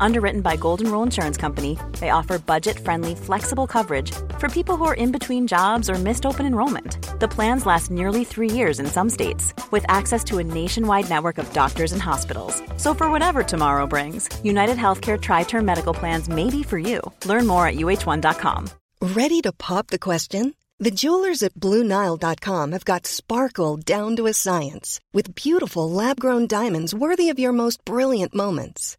Underwritten by Golden Rule Insurance Company, they offer budget friendly, flexible coverage for people who are in between jobs or missed open enrollment. The plans last nearly three years in some states, with access to a nationwide network of doctors and hospitals. So, for whatever tomorrow brings, United Healthcare Tri Term Medical Plans may be for you. Learn more at uh1.com. Ready to pop the question? The jewelers at BlueNile.com have got sparkle down to a science with beautiful lab grown diamonds worthy of your most brilliant moments.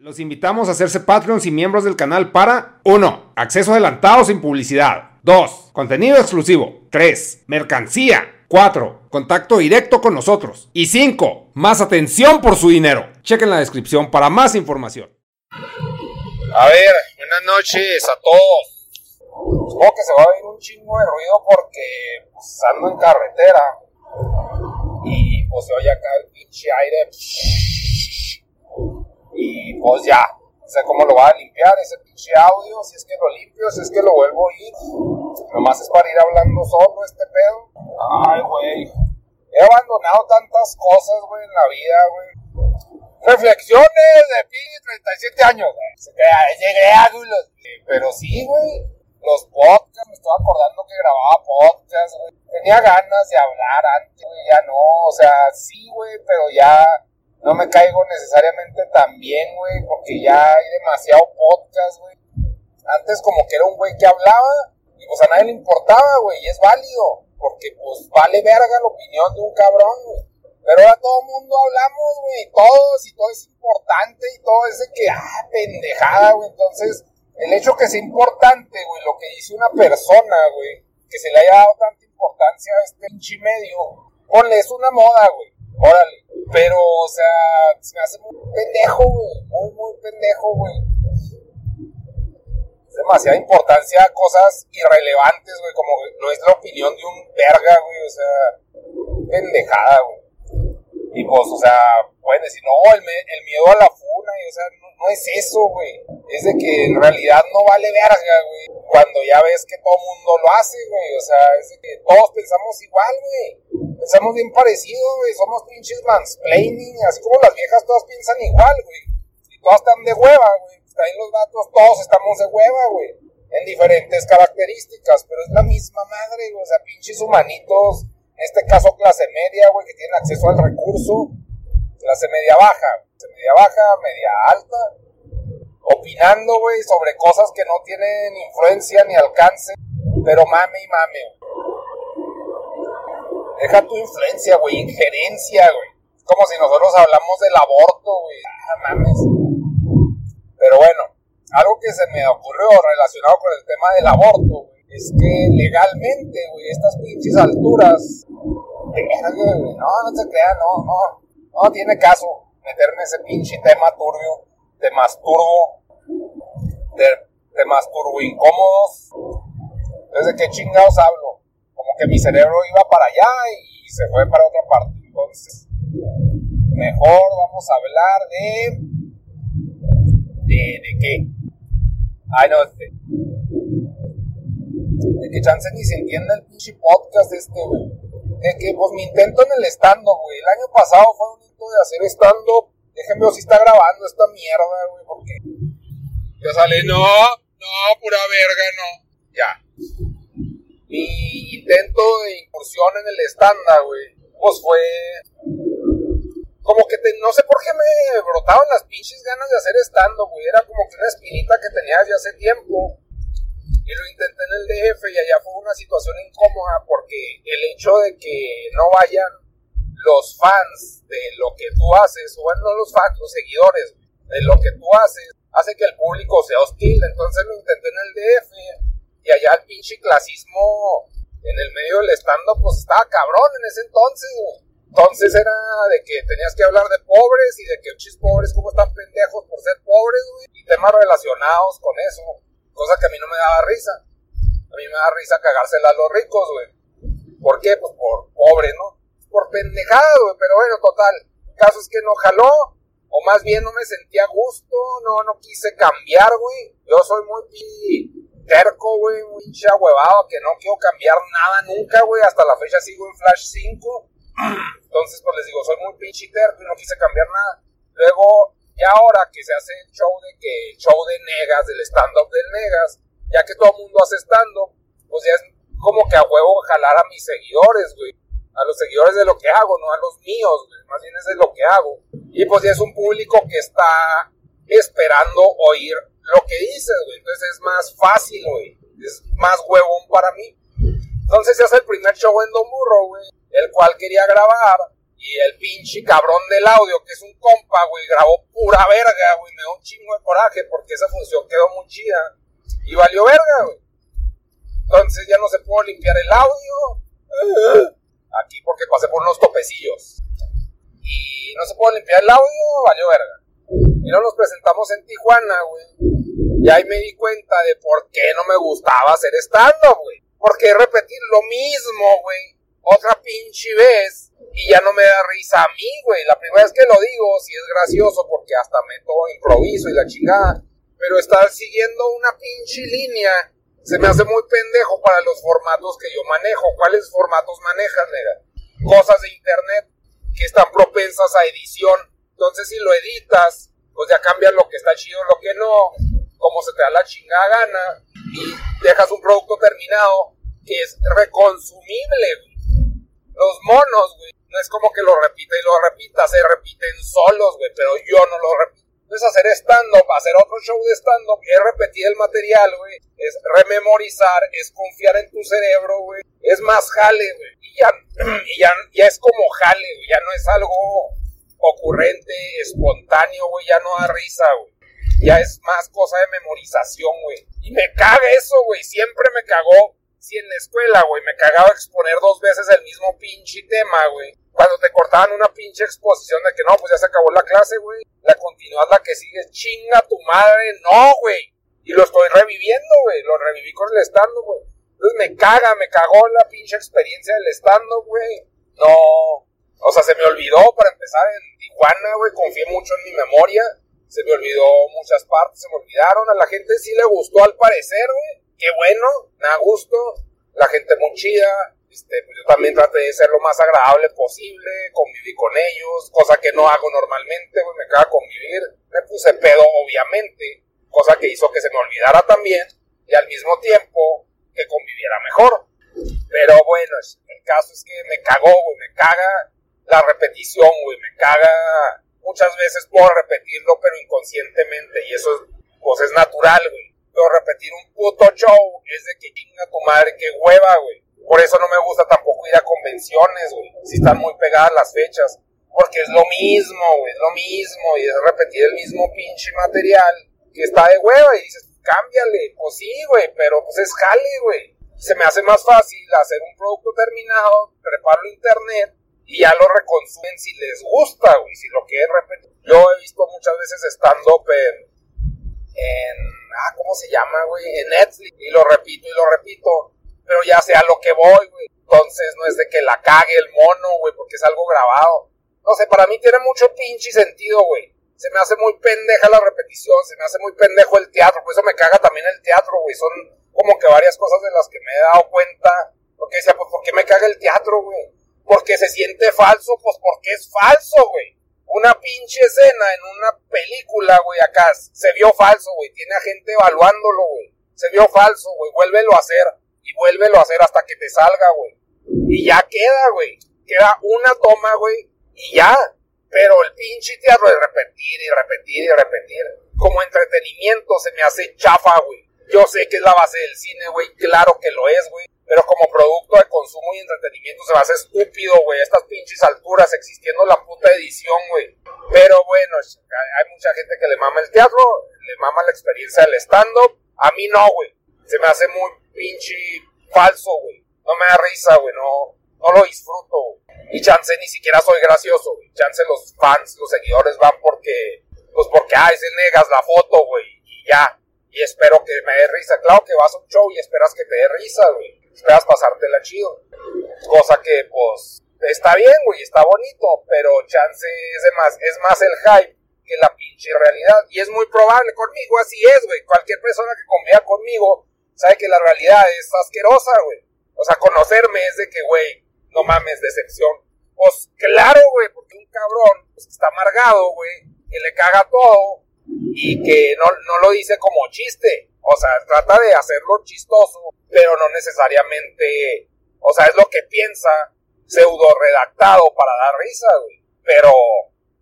Los invitamos a hacerse Patreons y miembros del canal para 1. Acceso adelantado sin publicidad. 2. Contenido exclusivo. 3. Mercancía. 4. Contacto directo con nosotros. Y 5. Más atención por su dinero. Chequen la descripción para más información. A ver, buenas noches a todos. Supongo que se va a oír un chingo de ruido porque pues, ando en carretera. Y pues se oye acá el pinche aire. Y pues ya, sé cómo lo va a limpiar ese pinche audio, si es que lo limpio, si es que lo vuelvo a ir. Nomás es para ir hablando solo este pedo. Ay, güey. He abandonado tantas cosas, güey, en la vida, güey. Reflexiones de pinche 37 años, güey. Se queda, llegué a Pero sí, güey. Los podcasts, me estoy acordando que grababa podcasts, güey. Tenía ganas de hablar antes, güey. Ya no, o sea, sí, güey, pero ya no me caigo necesariamente tan bien, güey, porque ya hay demasiado podcast, güey. Antes como que era un güey que hablaba y pues a nadie le importaba, güey, y es válido, porque pues vale verga la opinión de un cabrón, güey. Pero ahora todo el mundo hablamos, güey, todos, y todo es importante, y todo ese que, ah, pendejada, güey. Entonces, el hecho que sea importante, güey, lo que dice una persona, güey, que se le haya dado tanta importancia a este pinche medio, ponle, es una moda, güey, órale. Pero, o sea, se me hace muy pendejo, güey, muy, muy pendejo, güey. Es demasiada importancia a cosas irrelevantes, güey, como no es la opinión de un verga, güey, o sea, pendejada, güey. Y pues, o sea, pueden decir, no, el, el miedo a la funa, y, o sea, no, no, es eso, güey. Es de que en realidad no vale verga, güey. Cuando ya ves que todo mundo lo hace, güey. O sea, es de que todos pensamos igual, güey. Pensamos bien parecido, güey. Somos pinches mansplaining, así como las viejas todas piensan igual, güey. Y todas están de hueva, güey. También los datos, todos estamos de hueva, güey. En diferentes características, pero es la misma madre, güey. O sea, pinches humanitos en este caso clase media, güey, que tienen acceso al recurso, clase media baja, clase media baja, media alta, opinando, güey, sobre cosas que no tienen influencia ni alcance, pero mame y mame, Deja tu influencia, güey, injerencia, güey. Como si nosotros hablamos del aborto, güey. Ah, mames. Pero bueno, algo que se me ocurrió relacionado con el tema del aborto, güey es que legalmente, güey, estas pinches alturas, no, no se crean, no, no, no tiene caso meterme ese pinche tema turbio, de masturbo, de, de masturbo incómodos. Entonces, ¿de qué chingados hablo? Como que mi cerebro iba para allá y se fue para otra parte. Entonces, mejor vamos a hablar de... ¿De, de qué? Ay, no, este de que chance ni se entienda el pinche podcast este, güey. De que, pues, mi intento en el stand-up, güey. El año pasado fue un intento de hacer stand-up. Déjenme ver si está grabando esta mierda, güey, porque ya sale, no, no, pura verga, no. Ya. Mi intento de incursión en el stand-up, güey, pues fue como que no sé por qué me brotaban las pinches ganas de hacer estando, güey. Era como que una espinita que tenía desde hace tiempo. Y lo intenté en el DF y allá fue una situación incómoda porque el hecho de que no vayan los fans de lo que tú haces, o bueno, no los fans, los seguidores de lo que tú haces, hace que el público sea hostil. Entonces lo intenté en el DF y allá el pinche clasismo en el medio del stand-up, pues estaba cabrón en ese entonces, güey. Entonces era de que tenías que hablar de pobres y de que chis pobres como están pendejos por ser pobres, güey. Y temas relacionados con eso. Cosa que a mí no me daba risa. A mí me da risa cagársela a los ricos, güey. ¿Por qué? Pues por pobres, ¿no? Por pendejadas, güey. Pero bueno, total. El caso es que no jaló. O más bien no me sentía gusto. No, no quise cambiar, güey. Yo soy muy terco, güey. Muy hincha huevado. Que no quiero cambiar nada nunca, güey. Hasta la fecha sigo en Flash 5 entonces, pues les digo, soy muy pinche terco y no quise cambiar nada. Luego, y ahora que se hace el show de que, show de negas, del stand-up del negas, ya que todo el mundo hace stand-up, pues ya es como que a huevo jalar a mis seguidores, güey. A los seguidores de lo que hago, no a los míos. Más bien es de lo que hago. Y pues ya es un público que está esperando oír lo que dices, güey. Entonces es más fácil, güey. Es más huevón para mí. Entonces se hace el primer show en Don Burro, güey el cual quería grabar y el pinche cabrón del audio, que es un compa, güey, grabó pura verga, güey, me dio un chingo de coraje porque esa función quedó muy chida y valió verga, güey. Entonces ya no se pudo limpiar el audio. Aquí porque pasé por unos topecillos. Y no se pudo limpiar el audio, valió verga. Y no nos presentamos en Tijuana, güey. Y ahí me di cuenta de por qué no me gustaba hacer stand-up, güey. Porque repetir lo mismo, güey otra pinche vez y ya no me da risa a mí, güey. La primera vez que lo digo, sí es gracioso porque hasta meto improviso y la chingada. Pero estar siguiendo una pinche línea se me hace muy pendejo para los formatos que yo manejo. ¿Cuáles formatos manejas, nega? Cosas de internet que están propensas a edición. Entonces, si lo editas, pues ya cambias lo que está chido, lo que no, como se te da la chingada gana, y dejas un producto terminado que es reconsumible, güey los monos, güey, no es como que lo repita y lo repita, se repiten solos, güey, pero yo no lo repito. Entonces hacer stand-up, hacer otro show de stand-up, es repetir el material, güey, es rememorizar, es confiar en tu cerebro, güey, es más jale, güey, y ya, y ya, ya es como jale, güey, ya no es algo ocurrente, espontáneo, güey, ya no da risa, güey. Ya es más cosa de memorización, güey. Y me caga eso, güey. Siempre me cagó si en la escuela, güey, me cagaba exponer dos veces el mismo pinche tema, güey. Cuando te cortaban una pinche exposición de que no, pues ya se acabó la clase, güey. La continúas la que sigue, chinga tu madre. No, güey. Y lo estoy reviviendo, güey. Lo reviví con el stand güey. Entonces me caga, me cagó la pinche experiencia del stand güey. No. O sea, se me olvidó para empezar en Tijuana, güey. Confié mucho en mi memoria. Se me olvidó muchas partes, se me olvidaron. A la gente sí le gustó al parecer, güey qué bueno, me da gusto, la gente muy chida, este, pues yo también traté de ser lo más agradable posible, conviví con ellos, cosa que no hago normalmente, pues me caga convivir, me puse pedo obviamente, cosa que hizo que se me olvidara también, y al mismo tiempo que conviviera mejor. Pero bueno, el caso es que me cagó, güey, me caga la repetición, güey, me caga muchas veces por repetirlo, pero inconscientemente, y eso pues es natural, güey pero repetir un puto show es de que chinga tu madre, que hueva, güey. Por eso no me gusta tampoco ir a convenciones, güey, si están muy pegadas las fechas. Porque es lo mismo, güey, es lo mismo, y es repetir el mismo pinche material que está de hueva, y dices, cámbiale, pues sí, güey, pero pues es jale, güey. Se me hace más fácil hacer un producto terminado, prepararlo a internet, y ya lo reconsumen si les gusta, güey, si lo quieren repetir. Yo he visto muchas veces stand-up en ah, ¿cómo se llama, güey? En Netflix. Y lo repito y lo repito. Pero ya sea lo que voy, güey. Entonces no es de que la cague el mono, güey, porque es algo grabado. No sé, para mí tiene mucho pinche sentido, güey. Se me hace muy pendeja la repetición, se me hace muy pendejo el teatro, por eso me caga también el teatro, güey. Son como que varias cosas de las que me he dado cuenta. Porque decía, pues, ¿por qué me caga el teatro, güey? Porque se siente falso, pues porque es falso, güey una pinche escena en una película, güey, acá se vio falso, güey. Tiene a gente evaluándolo, güey. Se vio falso, güey. Vuélvelo a hacer. Y vuélvelo a hacer hasta que te salga, güey. Y ya queda, güey. Queda una toma, güey. Y ya. Pero el pinche teatro de repetir y repetir y repetir, como entretenimiento se me hace chafa, güey. Yo sé que es la base del cine, güey, claro que lo es, güey. Pero como producto de consumo y entretenimiento se me hace estúpido, güey. Estas pinches alturas existiendo la puta edición, güey. Pero bueno, hay mucha gente que le mama el teatro, le mama la experiencia del stand-up. A mí no, güey. Se me hace muy pinche falso, güey. No me da risa, güey. No, no lo disfruto, Y chance ni siquiera soy gracioso, güey. Chance los fans, los seguidores van porque, pues porque, ay, se negas la foto, güey. Y ya. Y espero que me dé risa. Claro que vas a un show y esperas que te dé risa, güey. Esperas pasártela chido. Cosa que, pues, está bien, güey, está bonito, pero chance es, de más, es más el hype que la pinche realidad. Y es muy probable conmigo, así es, güey. Cualquier persona que conviva conmigo sabe que la realidad es asquerosa, güey. O sea, conocerme es de que, güey, no mames, decepción. Pues claro, güey, porque un cabrón pues, está amargado, güey, que le caga todo y que no, no lo dice como chiste. O sea, trata de hacerlo chistoso, pero no necesariamente, o sea, es lo que piensa pseudo redactado para dar risa, güey. Pero,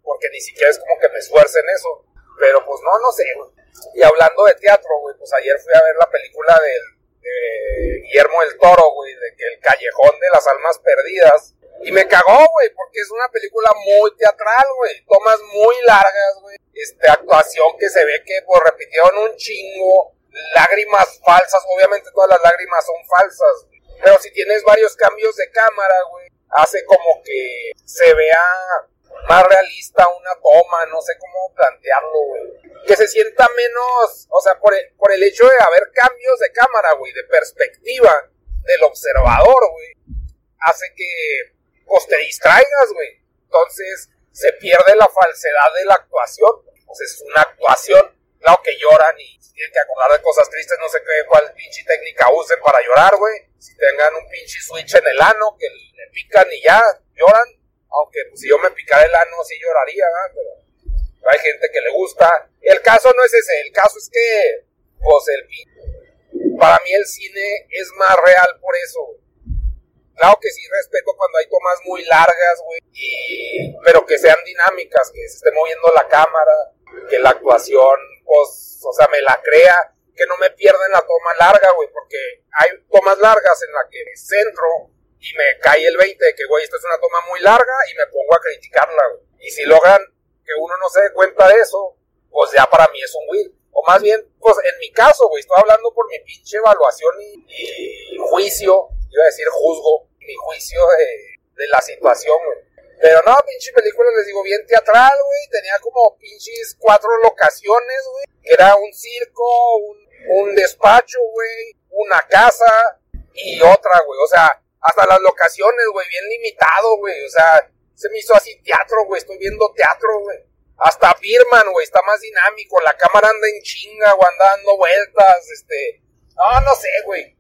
porque ni siquiera es como que me esfuerce en eso. Pero pues no, no sé, güey. Y hablando de teatro, güey, pues ayer fui a ver la película del de Guillermo del Toro, güey, de que el callejón de las almas perdidas. Y me cagó, güey, porque es una película muy teatral, güey. Tomas muy largas, güey. Este, actuación que se ve que, pues, repitieron un chingo. Lágrimas falsas, obviamente todas las lágrimas son falsas. Pero si tienes varios cambios de cámara, güey, hace como que se vea más realista una toma, no sé cómo plantearlo, güey. Que se sienta menos, o sea, por el, por el hecho de haber cambios de cámara, güey, de perspectiva del observador, güey, hace que, pues, te distraigas, güey. Entonces, se pierde la falsedad de la actuación. Pues es una actuación, claro que lloran y tienen que acordar de cosas tristes, no sé qué, cuál pinche técnica usen para llorar, güey. Si tengan un pinche switch en el ano, que le pican y ya, lloran aunque pues, si yo me picara el ano sí lloraría, Pero hay gente que le gusta. El caso no es ese, el caso es que, pues el para mí el cine es más real por eso, Claro que sí respeto cuando hay tomas muy largas, güey, pero que sean dinámicas, que se esté moviendo la cámara, que la actuación, pues, o sea, me la crea, que no me pierda en la toma larga, güey, porque hay tomas largas en la que me centro y me cae el 20 de que, güey, esto es una toma muy larga y me pongo a criticarla, güey. Y si logran que uno no se dé cuenta de eso, pues ya para mí es un win. O más bien, pues en mi caso, güey, estoy hablando por mi pinche evaluación y, juicio, iba a decir juzgo, mi juicio de, de la situación, güey. Pero no, pinche película, les digo, bien teatral, güey. Tenía como pinches cuatro locaciones, güey. Era un circo, un, un despacho, güey, una casa y otra, güey. O sea, hasta las locaciones, güey, bien limitado, güey. O sea, se me hizo así teatro, güey. Estoy viendo teatro, güey. Hasta Birman, güey, está más dinámico. La cámara anda en chinga, güey, anda dando vueltas, este. No, no sé, güey.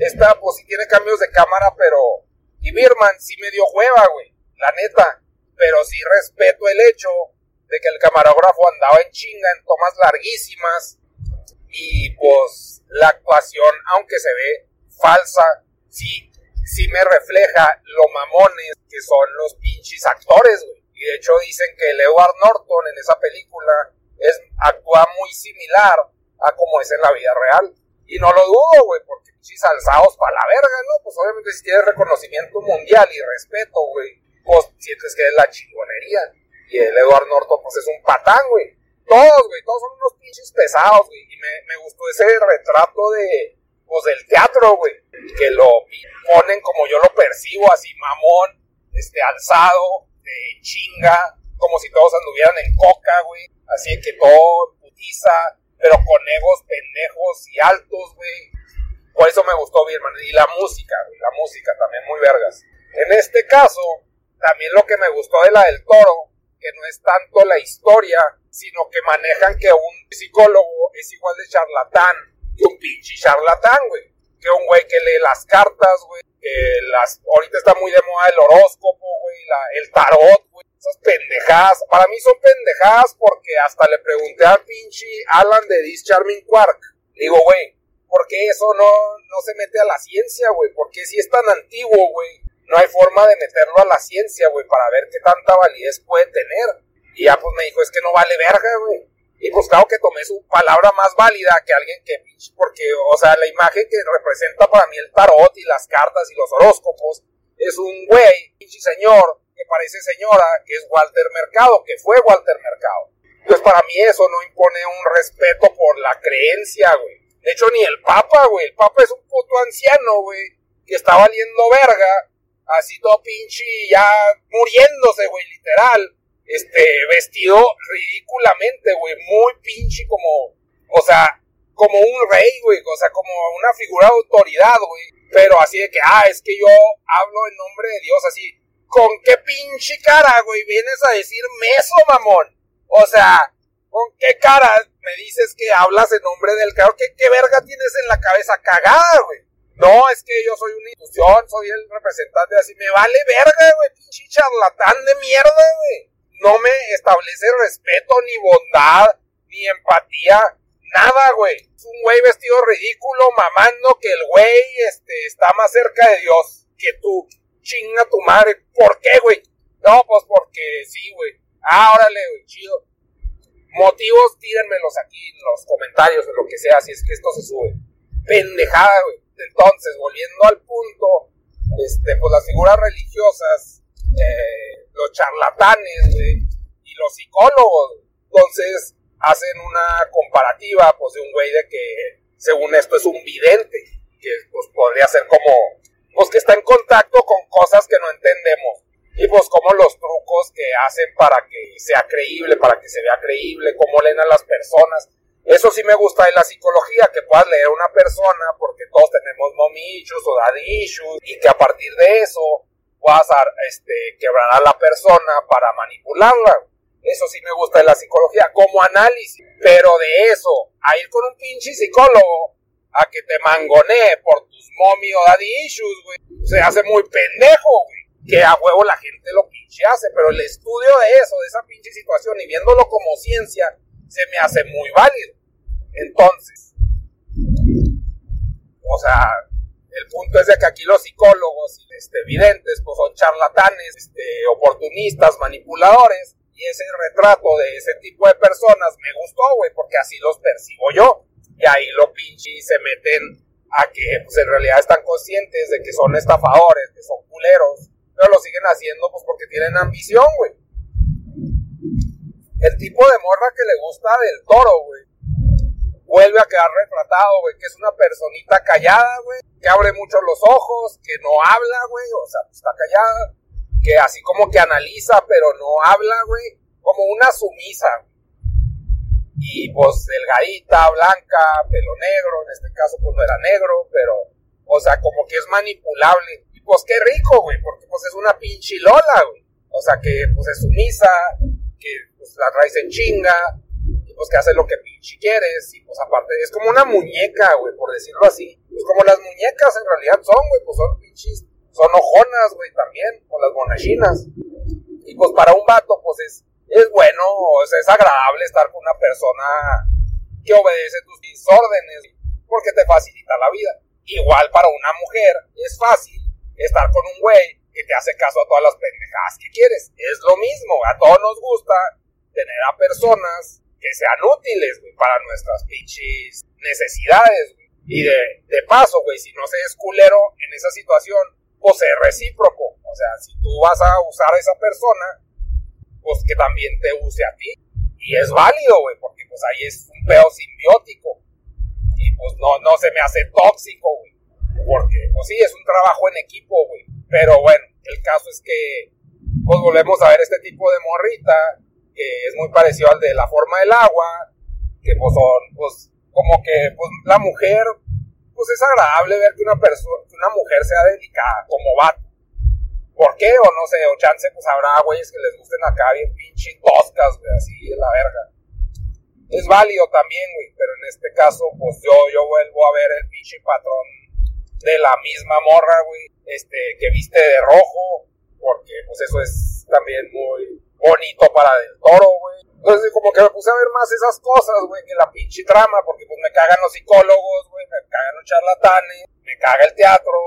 Esta, pues sí tiene cambios de cámara, pero. Y Birman sí me dio hueva, güey. La neta. Pero sí respeto el hecho de que el camarógrafo andaba en chinga en tomas larguísimas. Y pues la actuación, aunque se ve falsa, sí sí me refleja lo mamones que son los pinches actores, güey. Y de hecho dicen que Edward Norton en esa película es, actúa muy similar a como es en la vida real. Y no lo dudo, güey, porque pinches alzados para la verga, ¿no? Pues obviamente si tienes reconocimiento mundial y respeto, güey, pues sientes que es la chingonería. Y el Edward Norton, pues es un patán, güey. Todos, güey, todos son unos pinches pesados, güey. Y me, me gustó ese retrato de, pues, del teatro, güey. Que lo ponen como yo lo percibo, así mamón, este, alzado, de chinga, como si todos anduvieran en coca, güey. Así que todo putiza, pero con egos pendejos y altos, güey. Por eso me gustó bien, man. Y la música, güey, la música también muy vergas. En este caso, también lo que me gustó de la del toro, que no es tanto la historia, sino que manejan que un psicólogo es igual de charlatán que un pinche charlatán, güey. Que un güey que lee las cartas, güey. Que las, ahorita está muy de moda el horóscopo, güey. el tarot, güey. Esas pendejadas. Para mí son pendejadas porque hasta le pregunté al pinche Alan de This Charming Quark. Digo, güey, ¿por qué eso no, no se mete a la ciencia, güey? ¿Por qué si es tan antiguo, güey? No hay forma de meterlo a la ciencia, güey, para ver qué tanta validez puede tener. Y ya pues me dijo, es que no vale verga, güey. Y pues claro que tomé su palabra más válida que alguien que, porque, o sea, la imagen que representa para mí el tarot y las cartas y los horóscopos es un güey, pinche señor, que parece señora, que es Walter Mercado, que fue Walter Mercado. Entonces para mí eso no impone un respeto por la creencia, güey. De hecho, ni el Papa, güey. El Papa es un puto anciano, güey, que está valiendo verga, así todo pinche, ya muriéndose, güey, literal este, vestido ridículamente, güey, muy pinche como, o sea, como un rey, güey, o sea, como una figura de autoridad, güey, pero así de que, ah, es que yo hablo en nombre de Dios, así, ¿con qué pinche cara, güey, vienes a decirme eso, mamón? O sea, ¿con qué cara me dices que hablas en nombre del cabrón? ¿Qué, qué verga tienes en la cabeza cagada, güey? No, es que yo soy una institución, soy el representante, así, me vale verga, güey, pinche charlatán de mierda, güey no me establece respeto, ni bondad, ni empatía, nada, güey. Es un güey vestido ridículo, mamando que el güey este, está más cerca de Dios que tú. Chinga tu madre. ¿Por qué, güey? No, pues porque sí, güey. Ah, órale, güey, chido. Motivos, tírenmelos aquí en los comentarios o lo que sea, si es que esto se sube. Pendejada, güey. Entonces, volviendo al punto, este, pues las figuras religiosas eh, los charlatanes, y los psicólogos. Entonces hacen una comparativa, pues, de un güey de que, según esto, es un vidente, que pues podría ser como, pues que está en contacto con cosas que no entendemos. Y pues como los trucos que hacen para que sea creíble, para que se vea creíble, cómo leen a las personas. Eso sí me gusta de la psicología, que puedas leer a una persona, porque todos tenemos mommy issues o daddy issues, y que a partir de eso a este, quebrar a la persona para manipularla. Eso sí me gusta de la psicología, como análisis. Pero de eso, a ir con un pinche psicólogo a que te mangonee por tus mommy o daddy issues, se hace muy pendejo, güey. Que a huevo la gente lo pinche hace, pero el estudio de eso, de esa pinche situación y viéndolo como ciencia, se me hace muy válido. Entonces, o sea, el punto es de que aquí los psicólogos y este, videntes pues son charlatanes, este, oportunistas, manipuladores. Y ese retrato de ese tipo de personas me gustó, güey, porque así los percibo yo. Y ahí lo pinche se meten a que pues en realidad están conscientes de que son estafadores, que son culeros, pero lo siguen haciendo pues porque tienen ambición, güey. El tipo de morra que le gusta del toro, güey vuelve a quedar retratado, güey, que es una personita callada, güey, que abre mucho los ojos, que no habla, güey, o sea, pues está callada, que así como que analiza, pero no habla, güey, como una sumisa. Y pues delgadita, blanca, pelo negro, en este caso pues no era negro, pero, o sea, como que es manipulable. Y pues qué rico, güey, porque pues es una pinche lola, güey. O sea, que pues es sumisa, que pues la raíz en chinga, pues que hace lo que pinche quieres, y pues aparte es como una muñeca, güey, por decirlo así. Pues como las muñecas en realidad son, güey, pues son pinches, son ojonas, güey, también, con las monachinas. Y pues para un vato, pues es, es bueno, o sea, es agradable estar con una persona que obedece tus órdenes, porque te facilita la vida. Igual para una mujer es fácil estar con un güey que te hace caso a todas las pendejadas que quieres. Es lo mismo, a todos nos gusta tener a personas que sean útiles, para nuestras pinches necesidades. Y de, de paso, güey, si no se es culero en esa situación, pues es recíproco. O sea, si tú vas a usar a esa persona, pues que también te use a ti. Y es válido, güey, porque pues ahí es un pedo simbiótico. Y pues no, no se me hace tóxico, güey. Porque, pues sí, es un trabajo en equipo, güey. Pero bueno, el caso es que, pues volvemos a ver este tipo de morrita que es muy parecido al de la forma del agua, que pues son, pues, como que, pues, la mujer, pues es agradable ver que una persona, que una mujer sea delicada, como vato. ¿Por qué? O no sé, o chance, pues habrá güeyes que les gusten acá bien pinche toscas, güey, así de la verga. Es válido también, güey, pero en este caso, pues yo, yo vuelvo a ver el pinche patrón de la misma morra, güey, este, que viste de rojo, porque pues eso es también muy, bonito para el toro, güey. Entonces, como que me puse a ver más esas cosas, güey, que la pinche trama, porque pues me cagan los psicólogos, güey, me cagan los charlatanes, me caga el teatro.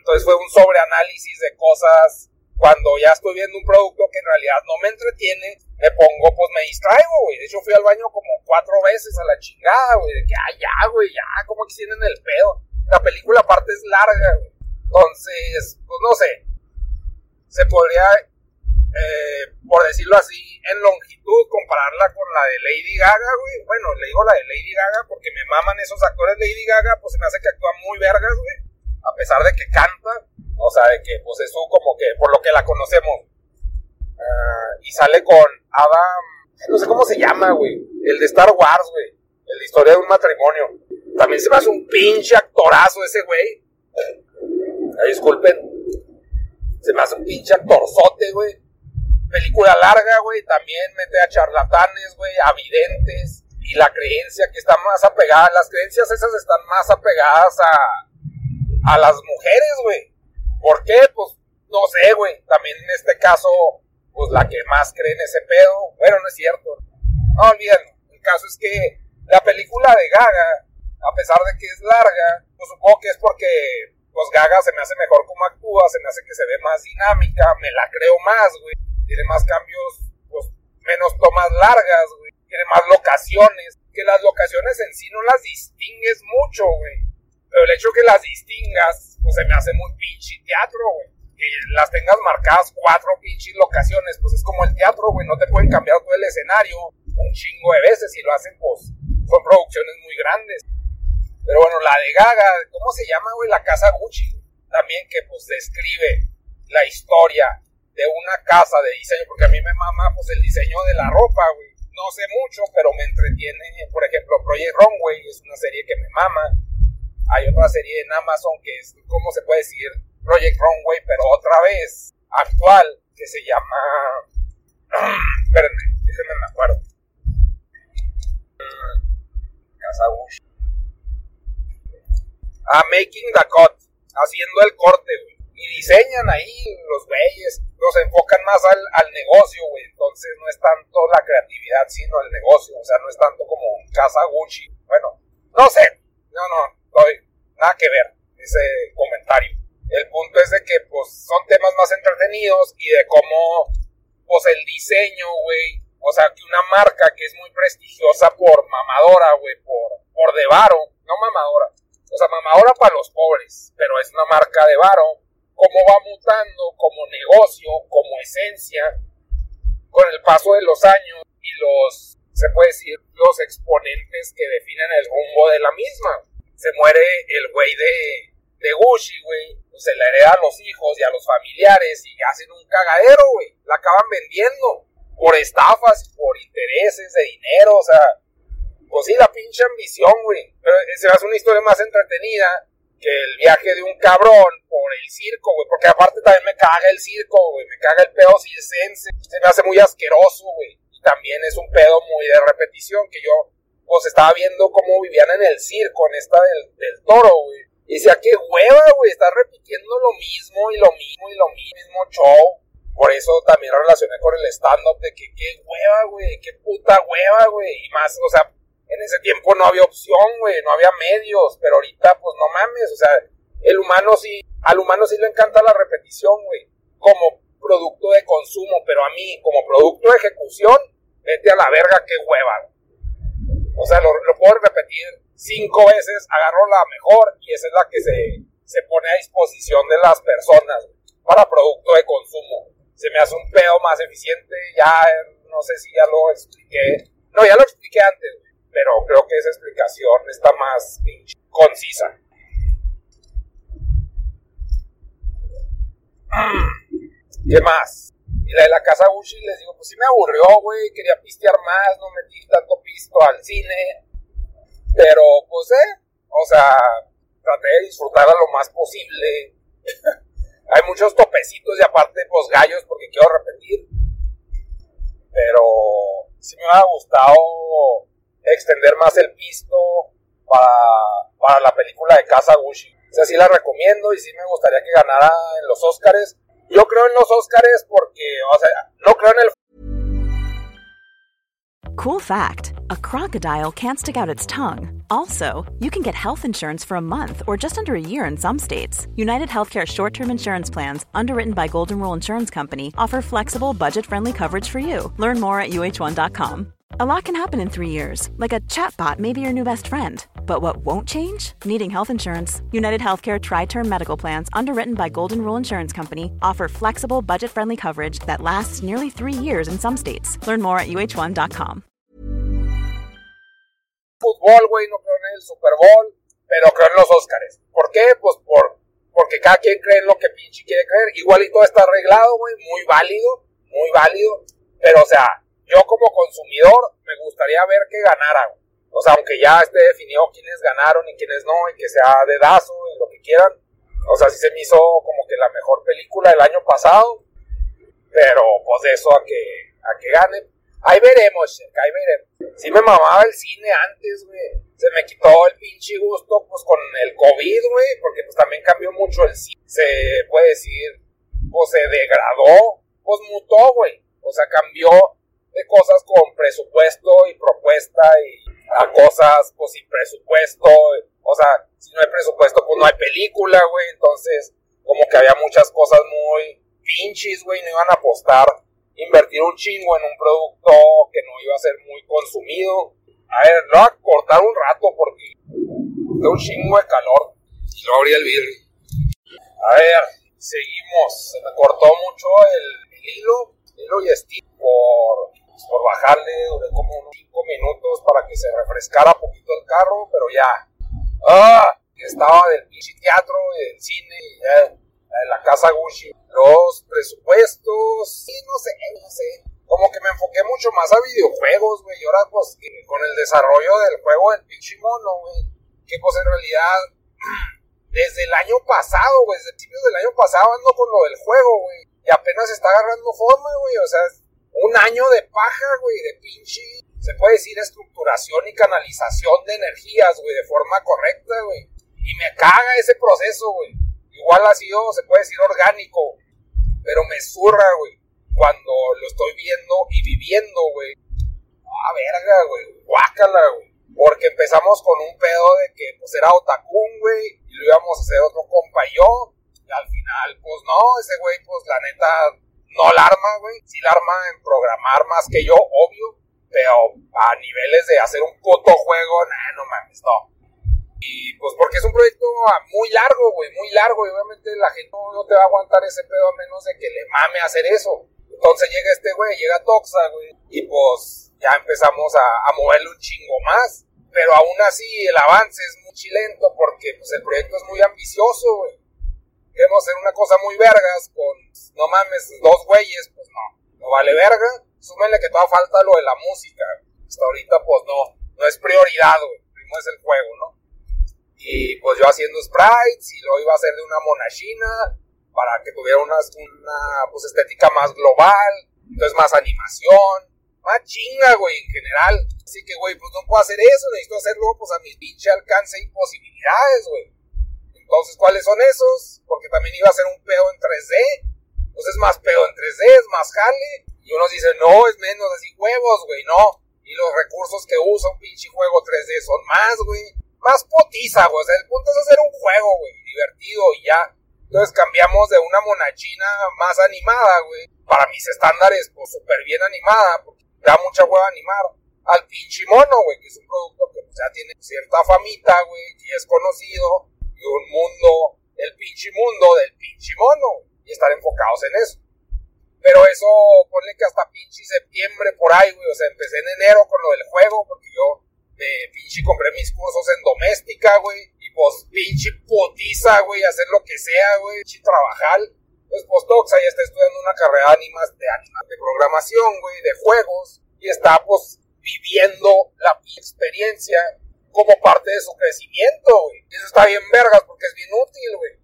Entonces fue un sobreanálisis de cosas. Cuando ya estoy viendo un producto que en realidad no me entretiene, me pongo, pues me distraigo, güey. De hecho, fui al baño como cuatro veces a la chingada, güey. De que, ah, ya, güey, ya, como que tienen el pedo. La película aparte es larga, güey. Entonces, pues no sé. Se podría, eh, por decirlo así, en longitud, compararla con la de Lady Gaga, güey. Bueno, le digo la de Lady Gaga porque me maman esos actores Lady Gaga, pues se me hace que actúan muy vergas, güey. A pesar de que canta, o sea, de que, pues eso como que, por lo que la conocemos. Ah, y sale con Adam, no sé cómo se llama, güey. El de Star Wars, güey. El de historia de un matrimonio. También se me hace un pinche actorazo ese güey. disculpen. Se me hace un pinche actorzote, güey. Película larga, güey. También mete a charlatanes, güey. A videntes. Y la creencia que está más apegada. Las creencias esas están más apegadas a, a las mujeres, güey. ¿Por qué? Pues no sé, güey. También en este caso pues la que más cree en ese pedo. Bueno, no es cierto. No olviden, el caso es que la película de Gaga, a pesar de que es larga, pues supongo que es porque pues Gaga se me hace mejor como actúa, se me hace que se ve más dinámica, me la creo más, güey. Tiene más cambios, pues menos tomas largas, güey. Tiene más locaciones. Que las locaciones en sí no las distingues mucho, güey. Pero el hecho que las distingas, pues se me hace muy pinche teatro, güey que las tengas marcadas cuatro pinches locaciones, pues es como el teatro, güey, no te pueden cambiar todo el escenario un chingo de veces y lo hacen, pues son producciones muy grandes. Pero bueno, la de Gaga, ¿cómo se llama, güey? La casa Gucci, también que pues describe la historia de una casa de diseño, porque a mí me mama pues el diseño de la ropa, güey. No sé mucho, pero me entretiene, por ejemplo, Project Runway es una serie que me mama. Hay otra serie en Amazon que es, ¿cómo se puede decir? Project Runway, pero otra vez actual, que se llama. Espérenme, déjenme me acuerdo. Bush. Ah, Making the Cut, haciendo el corte, güey. Y diseñan ahí los güeyes, los enfocan más al, al negocio, güey. Entonces no es tanto la creatividad, sino el negocio. O sea, no es tanto como Casa Gucci. Bueno, no sé. No, no, no, nada que ver ese comentario. El punto es de que, pues, son temas más entretenidos y de cómo, pues, el diseño, güey, o sea, que una marca que es muy prestigiosa por mamadora, güey, por, por de varo, no mamadora, o sea, mamadora para los pobres, pero es una marca de varo, cómo va mutando como negocio, como esencia, con el paso de los años y los, se puede decir, los exponentes que definen el rumbo de la misma. Se muere el güey de, de Gucci, güey, pues se la hereda a los hijos y a los familiares y hacen un cagadero, güey. La acaban vendiendo por estafas, por intereses de dinero, o sea, pues sí, la pinche ambición, güey. Pero se me hace una historia más entretenida que el viaje de un cabrón por el circo, güey. Porque aparte también me caga el circo, güey. Me caga el pedo circense. Se me hace muy asqueroso, güey. Y también es un pedo muy de repetición que yo, pues estaba viendo cómo vivían en el circo, en esta del, toro, güey y decía, qué hueva, güey, está repitiendo lo mismo y lo mismo y lo mismo show. Por eso también relacioné con el stand-up de que qué hueva, güey, qué puta hueva, güey. Y más, o sea, en ese tiempo no había opción, güey, no había medios, pero ahorita, pues no mames, o sea, el humano sí, al humano sí le encanta la repetición, güey, como producto de consumo, pero a mí, como producto de ejecución, vete a la verga, qué hueva. O sea, lo, lo puedo repetir cinco veces, agarro la mejor y esa es la que se, se pone a disposición de las personas para producto de consumo. Se me hace un pedo más eficiente, ya no sé si ya lo expliqué, no, ya lo expliqué antes, pero creo que esa explicación está más concisa. ¿Qué más? Y la de la casa Gucci les digo, pues sí me aburrió, güey, quería pistear más, no metí tanto pisto al cine, pero, pues, eh, o sea, traté de disfrutarla lo más posible. Hay muchos topecitos y aparte, pues, gallos, porque quiero repetir. Pero sí me ha gustado extender más el pisto para, para la película de Casa Gucci. O sea, sí la recomiendo y sí me gustaría que ganara en los Oscars. Yo creo en los Oscars porque, o sea, no creo en el... Cool fact. a crocodile can't stick out its tongue. Also, you can get health insurance for a month or just under a year in some states. United Healthcare short term insurance plans, underwritten by Golden Rule Insurance Company, offer flexible, budget friendly coverage for you. Learn more at uh1.com. A lot can happen in three years, like a chatbot may be your new best friend. But what won't change? Needing health insurance. United Healthcare Tri Term Medical Plans, underwritten by Golden Rule Insurance Company, offer flexible, budget friendly coverage that lasts nearly three years in some states. Learn more at uh1.com. Fútbol, güey, no creo en el Super Bowl, pero creo en los Oscars. ¿Por qué? Pues por, porque cada quien cree en lo que pinche quiere creer. Igual y todo está arreglado, güey, muy válido, muy válido. Pero, o sea, yo como consumidor me gustaría ver que ganara, O sea, aunque ya esté definido quiénes ganaron y quiénes no, y que sea dedazo y lo que quieran. O sea, sí se me hizo como que la mejor película del año pasado. Pero pues de eso a que, a que gane. Ahí veremos, ahí veremos. Sí me mamaba el cine antes, güey. Se me quitó el pinche gusto, pues, con el COVID, güey. Porque, pues, también cambió mucho el cine. Se puede decir, pues, se degradó. Pues, mutó, güey. O sea, cambió de cosas con presupuesto y propuesta y a cosas pues sin presupuesto. O sea, si no hay presupuesto pues no hay película, güey. Entonces como que había muchas cosas muy pinches, güey. No iban a apostar, invertir un chingo en un producto que no iba a ser muy consumido. A ver, lo voy a cortar un rato porque tengo un chingo de calor. Y luego abrí el vidrio. A ver, seguimos. Se me cortó mucho el, hilo, hilo y estilo por por bajarle, duré como unos 5 minutos para que se refrescara poquito el carro, pero ya. ¡Ah! Estaba del pinche teatro y del cine y ya, en la casa Gucci. Los presupuestos, sí, no sé, no sé. Como que me enfoqué mucho más a videojuegos, güey. Y ahora, pues, con el desarrollo del juego del pinche mono, güey. Que, pues, en realidad, desde el año pasado, güey, desde principios del año pasado ando con lo del juego, güey. Y apenas está agarrando forma, güey. O sea, un año de paja, güey, de pinche, se puede decir estructuración y canalización de energías, güey, de forma correcta, güey. Y me caga ese proceso, güey. Igual ha sido, se puede decir orgánico, pero me zurra, güey, cuando lo estoy viendo y viviendo, güey. Ah, verga, güey, guácala, güey. Porque empezamos con un pedo de que, pues, era Otakun, güey, y lo íbamos a hacer otro compa y yo. Y al final, pues, no, ese güey, pues, la neta, no la arma, güey. Sí la arma en programar más que yo, obvio. Pero a niveles de hacer un puto juego, nah, no mames, no. Y pues porque es un proyecto muy largo, güey, muy largo. Y obviamente la gente no, te va a aguantar ese pedo a menos de que le mame hacer eso. Entonces llega este güey, llega Toxa, güey. Y pues ya empezamos a, moverle un chingo más. Pero aún así el avance es muy chilento porque pues el proyecto es muy ambicioso, güey queremos hacer una cosa muy vergas con, no mames, dos güeyes, pues no, no vale verga. Súmenle que todavía falta lo de la música. Hasta ahorita, pues no, no es prioridad, güey. Primero es el juego, ¿no? Y pues yo haciendo sprites y lo iba a hacer de una monachina para que tuviera una, una pues, estética más global, entonces más animación, más chinga, güey, en general. Así que, güey, pues no puedo hacer eso, necesito hacerlo pues a mi pinche alcance y posibilidades, güey. Entonces, ¿cuáles son esos? Porque también iba a ser un peo en 3D. Entonces, más peo en 3D, es más jale. Y unos dicen, no, es menos, así huevos, güey, no. Y los recursos que usa un pinche juego 3D son más, güey. Más potiza, güey. O sea, el punto es hacer un juego, güey, divertido y ya. Entonces cambiamos de una monachina más animada, güey. Para mis estándares, pues súper bien animada, porque da mucha hueva animar. Al pinche mono, güey, que es un producto que pues, ya tiene cierta famita, güey, que es conocido un mundo, el pinche mundo del pinche mono, y estar enfocados en eso. Pero eso, ponle que hasta pinche septiembre por ahí, güey, o sea, empecé en enero con lo del juego, porque yo me pinche compré mis cursos en doméstica, güey, y pues pinche putiza, güey, hacer lo que sea, güey, pinche trabajar. Pues Toxa ya está estudiando una carrera de animas, de, animas, de programación, güey, de juegos, y está, pues, viviendo la experiencia como parte de su crecimiento, güey. Eso está bien vergas porque es bien útil, güey.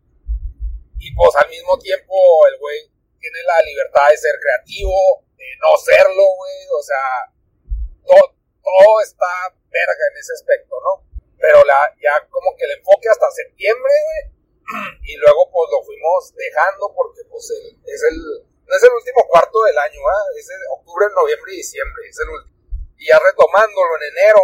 Y pues al mismo tiempo el güey tiene la libertad de ser creativo, de no serlo, güey. O sea, todo, todo está verga en ese aspecto, ¿no? Pero la, ya como que el enfoque hasta septiembre, güey. Y luego pues lo fuimos dejando porque pues es el, no es el último cuarto del año, ¿eh? Es el octubre, noviembre y diciembre, es el último. y ya retomándolo en enero,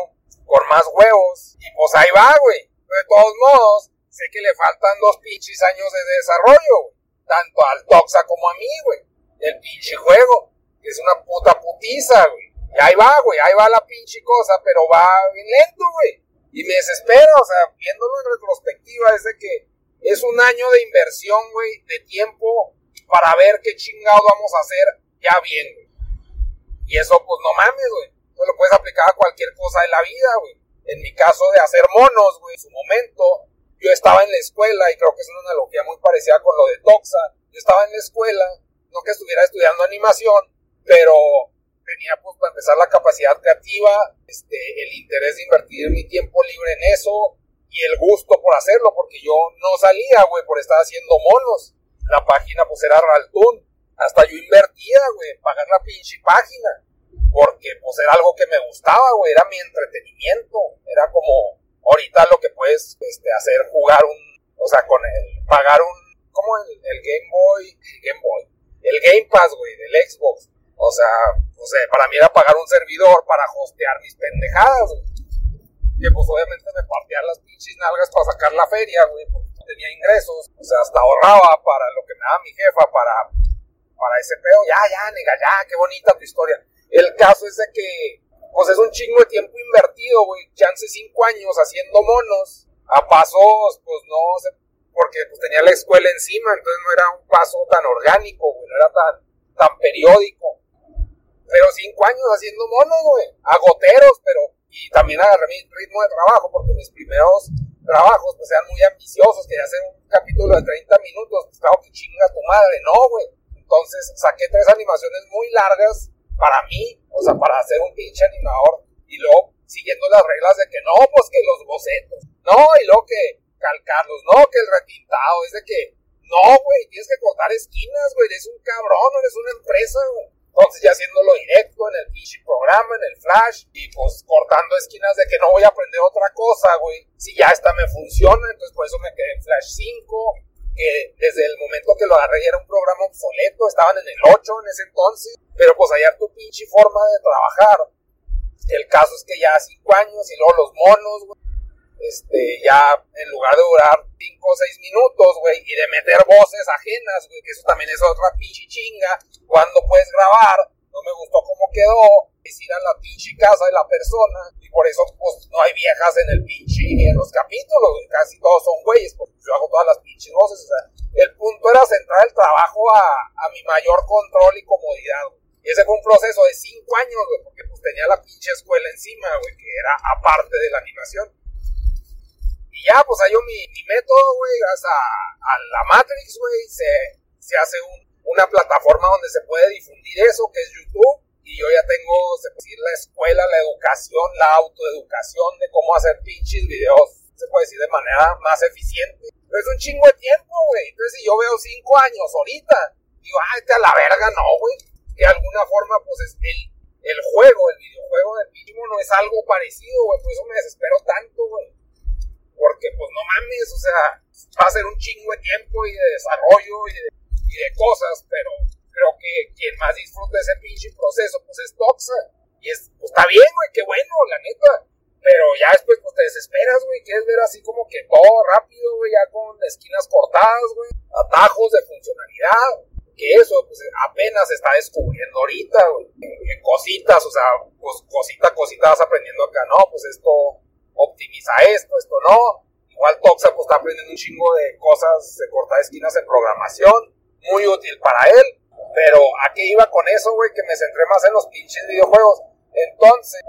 con más huevos, y pues ahí va, güey. De todos modos, sé que le faltan dos pinches años de desarrollo, Tanto al Toxa como a mí, güey. El pinche juego, que es una puta putiza, güey. Y ahí va, güey, ahí va la pinche cosa, pero va bien lento, güey. Y me desespera, o sea, viéndolo en retrospectiva, es de que es un año de inversión, güey, de tiempo para ver qué chingado vamos a hacer ya bien, güey. Y eso, pues no mames, güey. No lo puedes aplicar a cualquier cosa de la vida, güey. En mi caso de hacer monos, güey, en su momento, yo estaba en la escuela, y creo que es una analogía muy parecida con lo de Toxa. Yo estaba en la escuela, no que estuviera estudiando animación, pero tenía pues para empezar la capacidad creativa, este, el interés de invertir mi tiempo libre en eso y el gusto por hacerlo, porque yo no salía, güey, por estar haciendo monos. La página pues era Raltoon. Hasta yo invertía, güey, en pagar la pinche página. Porque pues era algo que me gustaba, güey, era mi entretenimiento. Era como ahorita lo que puedes este, hacer, jugar un, o sea, con el, pagar un, como el, el Game Boy, el Game Boy, el Game Pass, güey, del Xbox. O sea, o sea, para mí era pagar un servidor para hostear mis pendejadas, güey. Que pues obviamente me partía las pinches nalgas para sacar la feria, güey, porque tenía ingresos. O sea, hasta ahorraba para lo que me daba mi jefa, para, para ese pedo. Ya, ya, nega, ya, qué bonita tu historia. El caso es de que, pues es un chingo de tiempo invertido, güey. Chance cinco años haciendo monos. A pasos, pues no sé, porque pues tenía la escuela encima, entonces no era un paso tan orgánico, güey, no era tan, tan periódico pero cinco años haciendo monos, güey, a goteros, pero, y también agarré mi ritmo de trabajo, porque mis primeros trabajos, pues, muy ambiciosos, quería hacer un capítulo de 30 minutos, pues, claro que chinga tu madre, no, güey. Entonces, saqué tres animaciones muy largas para mí, o sea, para hacer un pinche animador, y luego, siguiendo las reglas de que no, pues, que los bocetos, no, y luego que calcarlos, no, que el retintado, es de que, no, güey, tienes que cortar esquinas, güey, eres un cabrón, eres una empresa, güey. Entonces ya haciéndolo directo en el pinche programa, en el flash, y pues cortando esquinas de que no voy a aprender otra cosa, güey. Si ya esta me funciona, entonces por eso me quedé en Flash 5, que desde el momento que lo agarré era un programa obsoleto, estaban en el 8 en ese entonces, pero pues allá tu pinche forma de trabajar. El caso es que ya 5 años y luego los monos, güey este, ya en lugar de durar 5 o 6 minutos, güey, y de meter voces ajenas, güey, que eso también es otra pinche chinga, cuando puedes grabar, no me gustó cómo quedó, es ir a la pinche casa de la persona, y por eso, pues, no hay viejas en el pinche, en los capítulos, casi todos son güeyes, porque yo hago todas las pinches voces, o sea, el punto era centrar el trabajo a, a mi mayor control y comodidad. Y ese fue un proceso de 5 años, güey, porque pues tenía la pinche escuela encima, güey, que era aparte de la animación. Y ya, pues hay mi, mi método, güey, gracias a, la Matrix, güey, se, se hace un, una plataforma donde se puede difundir eso, que es YouTube. Y yo ya tengo, se puede decir, la escuela, la educación, la autoeducación de cómo hacer pinches videos, se puede decir, de manera más eficiente. Pero es un chingo de tiempo, güey. Entonces, si yo veo cinco años ahorita, digo, ay, que a la verga, no, güey. De alguna forma, pues es el, el juego, el videojuego del pinche no es algo parecido, güey. Por eso me desespero tanto, güey porque pues no mames, o sea, va a ser un chingo de tiempo y de desarrollo y de, y de cosas, pero creo que quien más disfruta ese pinche proceso, pues es Toxa. Y es, pues está bien, güey, qué bueno, la neta. Pero ya después, pues te desesperas, güey, quieres ver así como que todo rápido, güey, ya con esquinas cortadas, güey, atajos de funcionalidad. Que eso, pues apenas se está descubriendo ahorita, güey. cositas, o sea, pues cosita, cosita vas aprendiendo acá, no, pues esto optimiza esto, esto no. Igual Toxa pues está aprendiendo un chingo de cosas de cortar esquinas en programación, muy útil para él. Pero ¿a qué iba con eso, güey? Que me centré más en los pinches videojuegos. Entonces,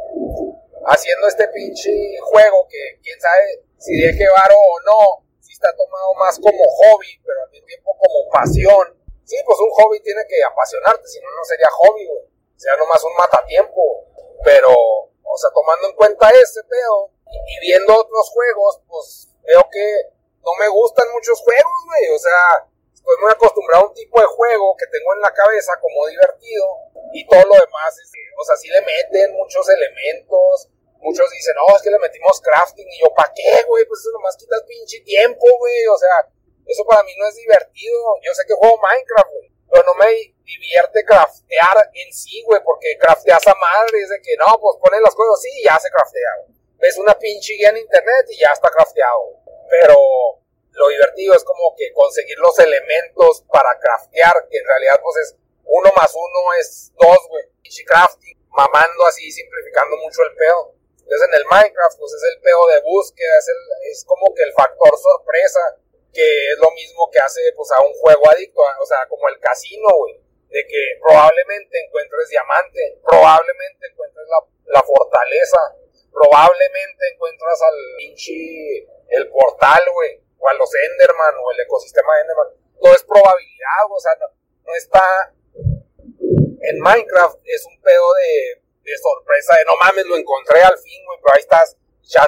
haciendo este pinche juego que quién sabe si deje varo o no, si está tomado más como hobby, pero al mismo tiempo como pasión. Sí, pues un hobby tiene que apasionarte, si no, no sería hobby, güey. Sería nomás un matatiempo. Pero, o sea, tomando en cuenta ese pedo, y viendo otros juegos, pues veo que no me gustan muchos juegos, güey. O sea, estoy muy acostumbrado a un tipo de juego que tengo en la cabeza como divertido y todo lo demás es, o sea, sí le meten muchos elementos. Muchos dicen, no, es que le metimos crafting. Y yo, ¿para qué, güey? Pues eso nomás quitas pinche tiempo, güey. O sea, eso para mí no es divertido. Yo sé que juego Minecraft, güey. pero no me divierte craftear en sí, güey, porque crafteas a madre, es de que no, pues ponen las cosas así y ya se craftea, güey. Ves una pinche guía en internet y ya está crafteado, Pero lo divertido es como que conseguir los elementos para craftear, que en realidad pues es uno más uno es dos, güey. Crafting, mamando así, simplificando mucho el pedo. Entonces en el Minecraft pues es el pedo de búsqueda, es, es como que el factor sorpresa que es lo mismo que hace pues a un juego adicto, o sea, como el casino, güey, de que probablemente encuentres diamante, probablemente encuentres la, la fortaleza, probablemente encuentras al pinche, el portal, güey, o a los Enderman, o el ecosistema de Enderman, todo es probabilidad, o sea, no, no está, en Minecraft es un pedo de, de sorpresa, de no mames, lo encontré al fin, güey, pero ahí estás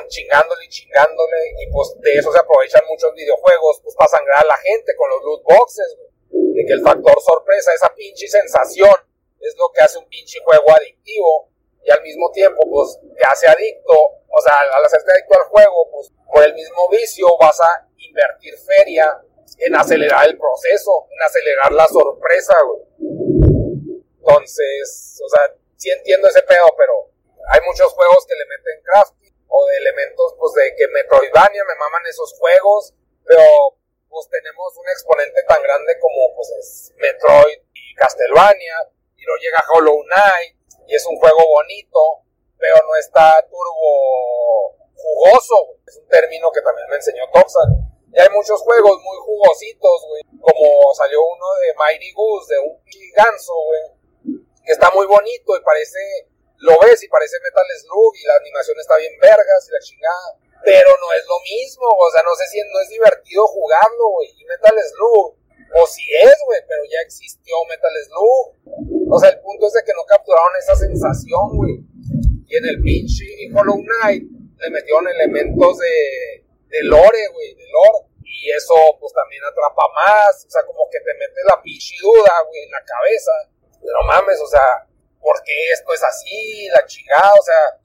chingándole y chingándole, y pues de eso se aprovechan muchos videojuegos, pues para sangrar a la gente con los loot boxes, de que el factor sorpresa, esa pinche sensación, es lo que hace un pinche juego adictivo, y al mismo tiempo, pues, te hace adicto, o sea, al hacerte adicto al juego, pues, por el mismo vicio vas a invertir feria en acelerar el proceso, en acelerar la sorpresa, Entonces, o sea, sí entiendo ese pedo, pero hay muchos juegos que le meten craft o de elementos pues de que Metroidvania me maman esos juegos, pero pues tenemos un exponente tan grande como pues es Metroid y Castlevania, y luego llega Hollow Knight, y es un juego bonito, pero no está turbo jugoso, es un término que también me enseñó Toxan. Y hay muchos juegos muy jugositos, güey, como salió uno de Mighty Goose, de un ganso, güey, que está muy bonito y parece lo ves y parece Metal Slug y la animación está bien vergas y la chingada. Pero no es lo mismo, o sea, no sé si no es divertido jugarlo, güey. Y Metal Slug, o si es, güey, pero ya existió Metal Slug. O sea, el punto es de que no capturaron esa sensación, güey. Y en el pinche Hollow Knight le metieron elementos de, de lore, güey, de lore. Y eso, pues también atrapa más. O sea, como que te mete la pinche duda, güey, en la cabeza. Pero mames, o sea, porque esto es así, la chingada, o sea,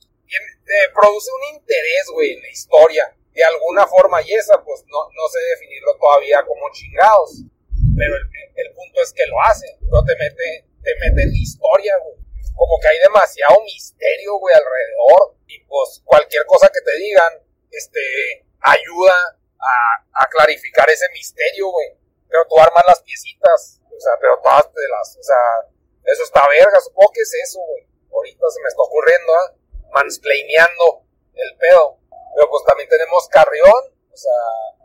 produce un interés, güey, en la historia, de alguna forma, y esa, pues no, no sé definirlo todavía como chingados, pero el, punto es que lo hace, no te mete, te mete en la historia, güey, como que hay demasiado misterio, güey, alrededor, y pues cualquier cosa que te digan, este, ayuda a, a clarificar ese misterio, güey, pero tú armas las piecitas, o sea, pero todas te las, o sea, eso está verga, supongo que es eso, güey. Ahorita se me está ocurriendo, ¿ah? Mansplaineando el pedo. Pero pues también tenemos Carrión, o sea,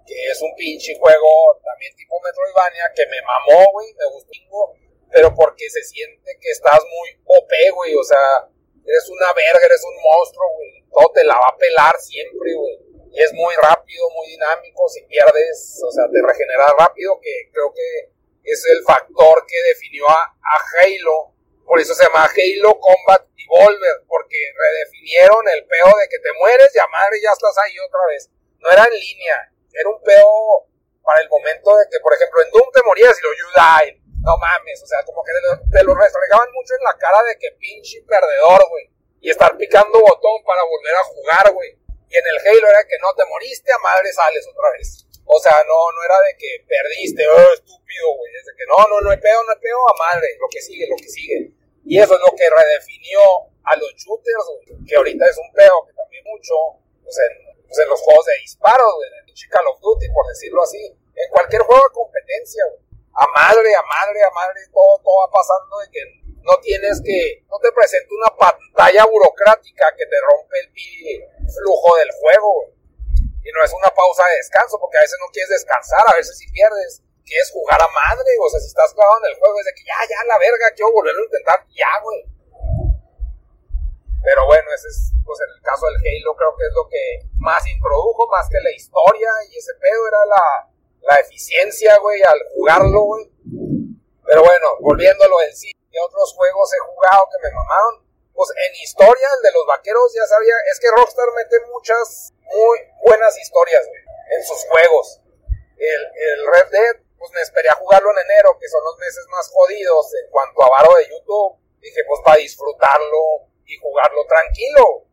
que es un pinche juego también tipo Metroidvania que me mamó, güey, me gustó, pero porque se siente que estás muy OP, güey, o sea, eres una verga, eres un monstruo, güey, todo te la va a pelar siempre, güey. Y es muy rápido, muy dinámico, si pierdes, o sea, te regenera rápido, que creo que es el factor que definió a, Halo. Por eso se llama Halo Combat Evolver, porque redefinieron el peo de que te mueres y a madre ya estás ahí otra vez. No era en línea, era un peo para el momento de que, por ejemplo, en Doom te morías y lo you die. No mames, o sea, como que te lo, te mucho en la cara de que pinche perdedor, güey. Y estar picando botón para volver a jugar, güey. Y en el Halo era que no te moriste, a madre sales otra vez. O sea, no, no era de que perdiste, oh, estúpido, güey. Es de que no, no, no hay peo, no hay peo, a madre. Lo que sigue, lo que sigue. Y eso es lo que redefinió a los shooters, güey. Que ahorita es un peo que también mucho, pues en, pues en los juegos de disparos, güey. En el Call of Duty, por decirlo así. En cualquier juego de competencia, güey. A madre, a madre, a madre, todo, todo va pasando de que no tienes que, no te presenta una pantalla burocrática que te rompe el flujo del juego, y no es una pausa de descanso, porque a veces no quieres descansar, a veces si pierdes, quieres jugar a madre, o sea, si estás clavado en el juego es de que ya, ya, la verga, quiero volverlo a intentar, ya, güey. Pero bueno, ese es, pues en el caso del Halo creo que es lo que más introdujo, más que la historia, y ese pedo era la, la eficiencia, güey, al jugarlo, güey. Pero bueno, volviéndolo en sí, ¿qué otros juegos he jugado que me mamaron? Pues en historia, el de los vaqueros ya sabía, es que Rockstar mete muchas muy buenas historias, en sus juegos. El, el Red Dead, pues me esperé a jugarlo en enero, que son los meses más jodidos en cuanto a varo de YouTube. Dije, pues para disfrutarlo y jugarlo tranquilo.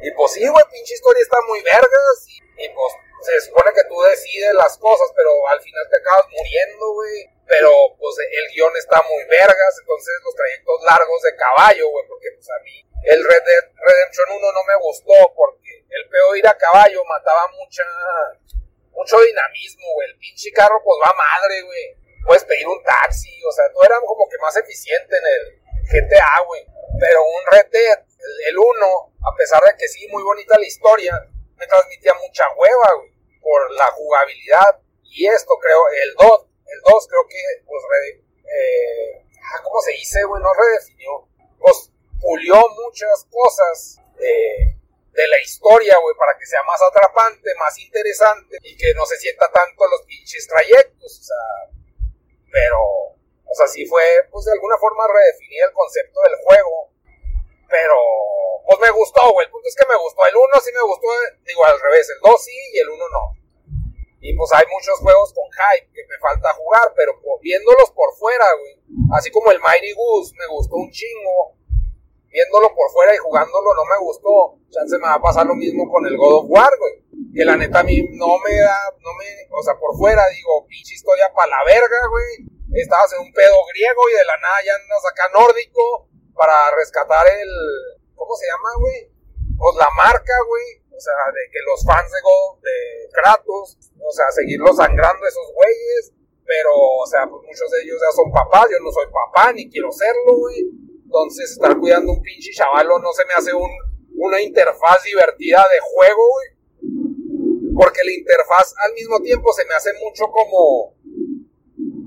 Y pues sí, güey, pinche historia está muy vergas. Y, pues se supone que tú decides las cosas, pero al final te acabas muriendo, güey. pero pues el guion está muy vergas, entonces los trayectos largos de caballo, güey, porque pues a mí el Red Dead Redemption 1 no me gustó porque el peor ir a caballo mataba mucha mucho dinamismo, güey, el pinche carro pues va madre, güey. Puedes pedir un taxi, o sea, no era como que más eficiente en el GTA, güey. Pero un Red Dead, el 1, a pesar de que sí, muy bonita la historia, me transmitía mucha hueva, por la jugabilidad. Y esto creo, el 2, el 2 creo que, pues, eh, ah, ¿cómo se dice, güey? No redefinió. Pues pulió muchas cosas eh, de la historia, güey, para que sea más atrapante, más interesante y que no se sienta tanto los pinches trayectos, pero, o sea, sí fue, pues de alguna forma redefinir el concepto del juego, pero, pues me gustó, güey, el punto es que me gustó, el 1 sí me gustó, digo al revés, el 2 sí y el 1 no. Y pues hay muchos juegos con hype que me falta jugar, pero viéndolos por fuera, güey. Así como el Mighty Goose me gustó un chingo. Viéndolo por fuera y jugándolo no me gustó. Chance me va a pasar lo mismo con el God of War, güey. Que la neta a mí no me da, no me, o sea, por fuera digo, pinche historia para la verga, güey. Estabas en un pedo griego y de la nada ya andas acá nórdico para rescatar el, ¿cómo se llama, güey? Pues la marca, güey o sea, de que los fans de, God, de Kratos, o sea, seguirlos sangrando esos güeyes, pero, o sea, pues muchos de ellos ya son papás, yo no soy papá, ni quiero serlo, güey. Entonces, estar cuidando un pinche chavalo no se me hace un, una interfaz divertida de juego, güey. Porque la interfaz al mismo tiempo se me hace mucho como,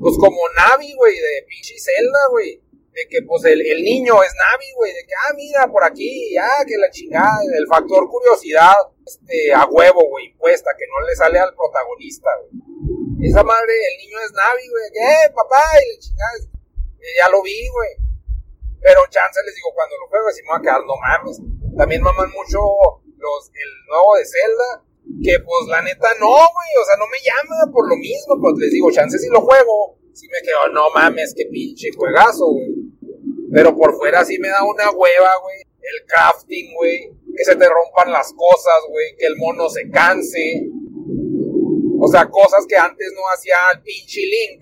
pues como Navi, güey, de pinche Zelda, güey de que pues el, el niño es Navi, güey, de que, ah, mira, por aquí, ah, que la chingada, el factor curiosidad, este, a huevo, güey, impuesta, que no le sale al protagonista, güey. Esa madre, el niño es Navi, güey, que, eh, papá, y la chingada, ya lo vi, güey. Pero chance les digo, cuando lo juego, si me va a quedar, no mames. También maman mucho los, el nuevo de Zelda, que pues la neta no, güey, o sea, no me llama por lo mismo, pues les digo, chance si lo juego, si me quedo, no mames, qué pinche juegazo, güey. Pero por fuera sí me da una hueva, güey. El crafting, güey. Que se te rompan las cosas, güey. Que el mono se canse. O sea, cosas que antes no hacía el pinche Link.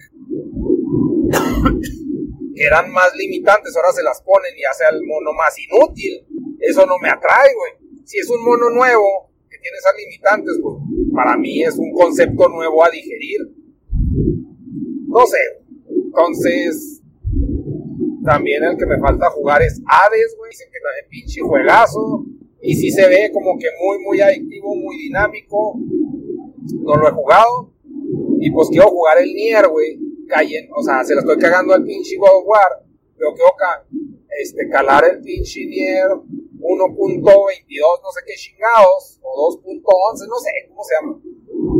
que eran más limitantes, ahora se las ponen y hace al mono más inútil. Eso no me atrae, güey. Si es un mono nuevo que tiene esas limitantes, pues para mí es un concepto nuevo a digerir. No sé. Entonces, también el que me falta jugar es Hades, güey. Dicen que también pinche juegazo. Y sí se ve como que muy, muy adictivo, muy dinámico. No lo he jugado. Y pues quiero jugar el Nier, güey. O sea, se lo estoy cagando al pinche God of War. Pero quiero este, calar el pinche Nier 1.22, no sé qué chingados. O 2.11, no sé cómo se llama.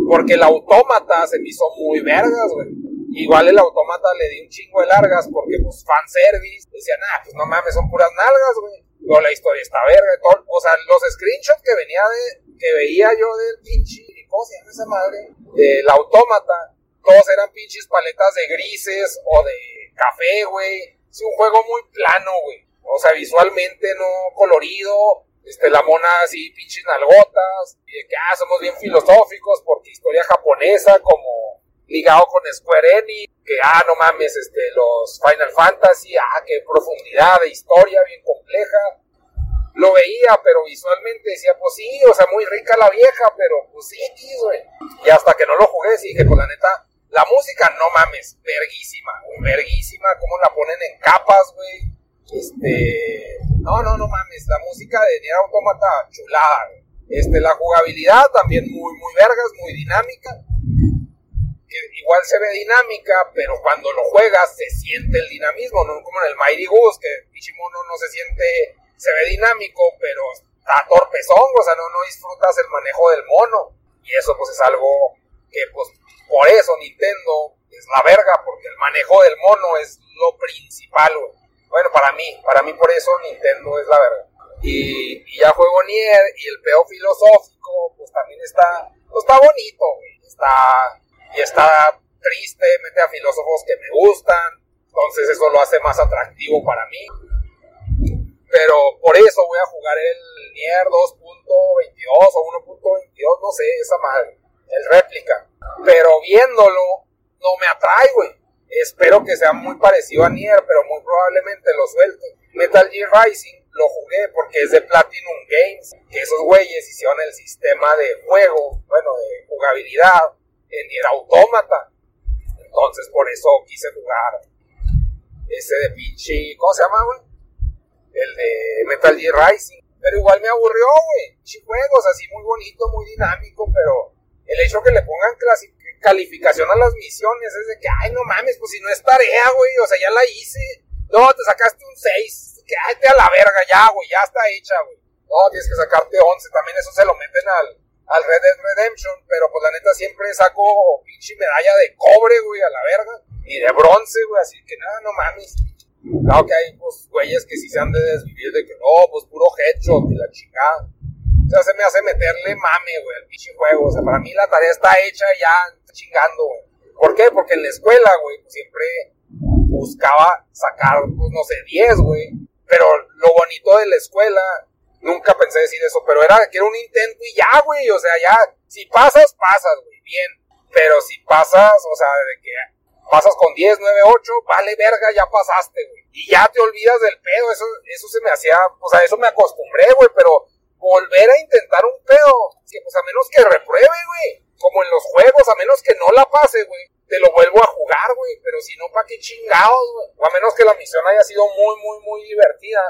Porque el autómata se me hizo muy vergas, güey. Igual el automata le di un chingo de largas porque, pues, fanservice. Decían, ah, pues no mames, son puras nalgas, güey. Luego la historia está verga. Todo, o sea, los screenshots que venía de, que veía yo del pinche, ¿cómo se llama esa madre? Del autómata. Todos eran pinches paletas de grises o de café, güey. Es un juego muy plano, güey. O sea, visualmente no colorido. Este, la mona así, pinches nalgotas. Y de que, ah, somos bien filosóficos porque historia japonesa como ligado con Square Enix, que, ah, no mames, este, los Final Fantasy, ah, qué profundidad de historia, bien compleja. Lo veía, pero visualmente decía, pues sí, o sea, muy rica la vieja, pero pues sí, güey. Y hasta que no lo jugué, sí dije, pues la neta, la música, no mames, verguísima, verguísima, cómo la ponen en capas, güey. Este, no, no, no mames, la música de Nier Automata, chulada, Este, la jugabilidad también muy, muy vergas, muy dinámica que igual se ve dinámica, pero cuando lo juegas se siente el dinamismo, no como en el Mighty Goose, que Pichimono no se siente, se ve dinámico, pero está torpezón, o sea, no, no disfrutas el manejo del mono. Y eso pues es algo que pues por eso Nintendo es la verga, porque el manejo del mono es lo principal. Bueno, para mí, para mí por eso Nintendo es la verga. Y, ya juego Nier y el peo filosófico, pues también está, pues está bonito, güey. Está, y está triste, mete a filósofos que me gustan, entonces eso lo hace más atractivo para mí. Pero por eso voy a jugar el Nier 2.22 o 1.22, no sé, esa madre, el réplica. Pero viéndolo, no me atrae, güey. Espero que sea muy parecido a Nier, pero muy probablemente lo suelte. Metal Gear Rising lo jugué porque es de Platinum Games, que esos güeyes hicieron el sistema de juego, bueno, de jugabilidad en Nier Automata. Entonces por eso quise jugar ese de pinche, ¿cómo se llama, güey? El de Metal Gear Rising. Pero igual me aburrió, güey. Juegos así muy bonito, muy dinámico, pero el hecho que le pongan calificación a las misiones es de que, ay, no mames, pues si no es tarea, güey, o sea, ya la hice. No, te sacaste un 6, quédate a la verga ya, güey, ya está hecha, güey. No, tienes que sacarte 11, también eso se lo meten al, al Red Dead Redemption, pero pues la neta siempre saco pinche medalla de cobre, güey, a la verga, y de bronce, güey, así que nada, no mames. Claro que hay, pues, güeyes que sí se han de desvivir de que no, pues puro headshot y la chingada. O sea, se me hace meterle mame, güey, al pinche juego. O sea, para mí la tarea está hecha ya chingando, güey. ¿Por qué? Porque en la escuela, güey, pues, siempre buscaba sacar, pues, no sé, 10, güey. Pero lo bonito de la escuela, nunca pensé decir eso, pero era que era un intento y ya, güey. O sea, ya, si pasas, pasas, güey, bien. Pero si pasas, o sea, de que pasas con 10, 9, 8, vale verga, ya pasaste, güey. Y ya te olvidas del pedo, eso, eso se me hacía, o sea, eso me acostumbré, güey, pero volver a intentar un pedo, que pues a menos que repruebe, güey, como en los juegos, a menos que no la pase, güey, te lo vuelvo a jugar, güey, pero si no, ¿pa' qué chingados, güey? O a menos que la misión haya sido muy, muy, muy divertida,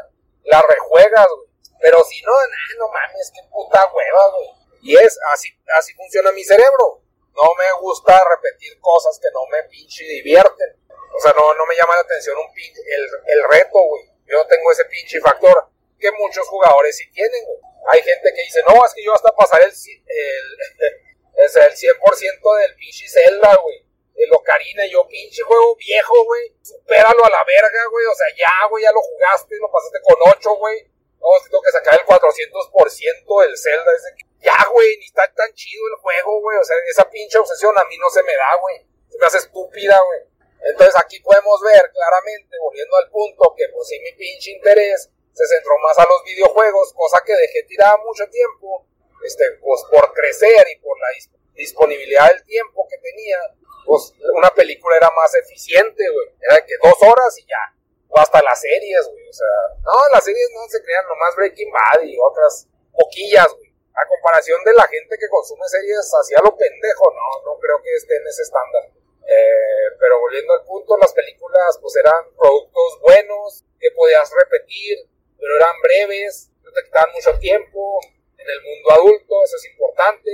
la rejuegas, güey. Pero si no, no mames, qué puta hueva, güey. Y es, así, así funciona mi cerebro. No me gusta repetir cosas que no me pinche divierten. O sea, no, no me llama la atención un pinche, el, el reto, güey. Yo no tengo ese pinche factor que muchos jugadores sí tienen, güey. Hay gente que dice, no, es que yo hasta pasar el, el, es el 100% del pinche Zelda, güey. El Ocarina, yo pinche juego viejo, güey. Supéralo a la verga, güey. O sea, ya, güey, ya lo jugaste, lo pasaste con 8, güey. No, que tengo que sacar el 400% del Zelda. Ese. Ya, güey, ni está tan chido el juego, güey. O sea, esa pinche obsesión a mí no se me da, güey. Se me hace estúpida, güey. Entonces aquí podemos ver claramente, volviendo al punto, que pues sí mi pinche interés se centró más a los videojuegos, cosa que dejé tirada mucho tiempo, este, pues por crecer y por la disponibilidad del tiempo que tenía, pues una película era más eficiente, güey. Era que dos horas y ya. O hasta las series, güey. O sea, no, las series no se crean nomás Breaking Bad y otras poquillas, güey. A comparación de la gente que consume series hacia lo pendejo, no, no creo que esté en ese estándar. Eh, pero volviendo al punto, las películas pues eran productos buenos que podías repetir, pero eran breves, no te quitaban mucho tiempo. En el mundo adulto, eso es importante,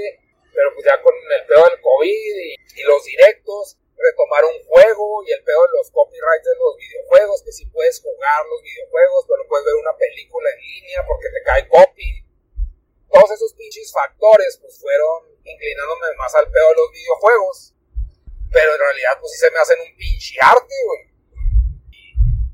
pero pues ya con el pedo del COVID y, y los directos, retomar un juego y el pedo de los copyrights de los videojuegos, que si puedes jugar los videojuegos, pero no puedes ver una película en línea porque te cae copy. Todos esos pinches factores pues fueron inclinándome más al pedo de los videojuegos. Pero en realidad pues sí se me hacen un pinche arte, güey.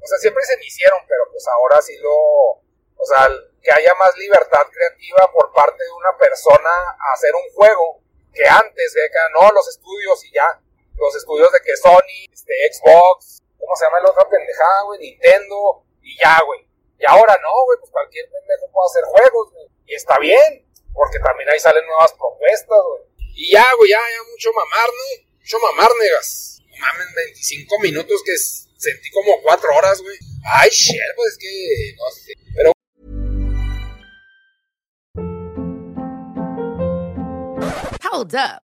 O sea, siempre se me hicieron, pero pues ahora sí lo... O sea, que haya más libertad creativa por parte de una persona a hacer un juego que antes, que no, los estudios y ya los estudios de que Sony, este, Xbox, ¿cómo se llama la otra pendejada, güey? Nintendo, y ya, güey. Y ahora no, güey, pues cualquier pendejo puede hacer juegos, güey. Y está bien, porque también ahí salen nuevas propuestas, güey. Y ya, güey, ya, ya mucho mamar, ¿no? Mucho mamar, negas. Mamen, 25 minutos que sentí como 4 horas, güey. Ay, shit, pues es que, no sé. Pero Hold up.